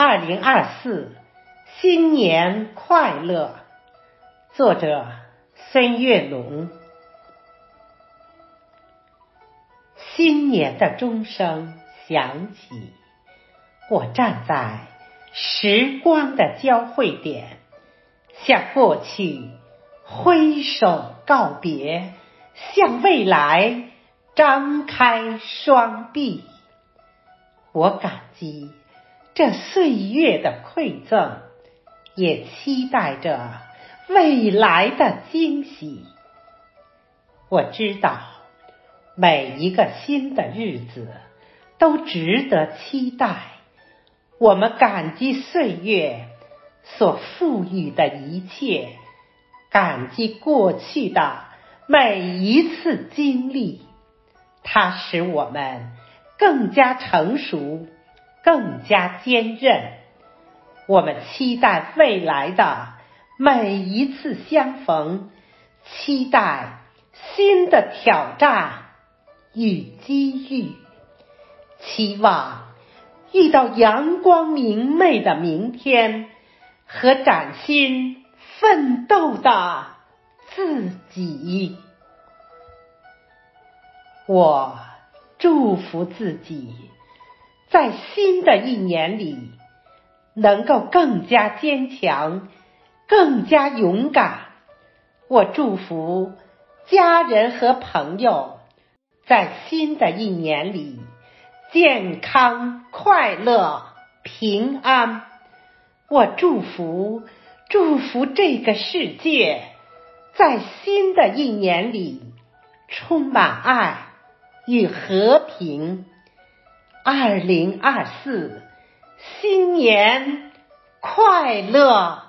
二零二四，新年快乐！作者孙月龙。新年的钟声响起，我站在时光的交汇点，向过去挥手告别，向未来张开双臂。我感激。这岁月的馈赠，也期待着未来的惊喜。我知道，每一个新的日子都值得期待。我们感激岁月所赋予的一切，感激过去的每一次经历，它使我们更加成熟。更加坚韧。我们期待未来的每一次相逢，期待新的挑战与机遇，期望遇到阳光明媚的明天和崭新奋斗的自己。我祝福自己。在新的一年里，能够更加坚强，更加勇敢。我祝福家人和朋友在新的一年里健康、快乐、平安。我祝福祝福这个世界在新的一年里充满爱与和平。二零二四，新年快乐！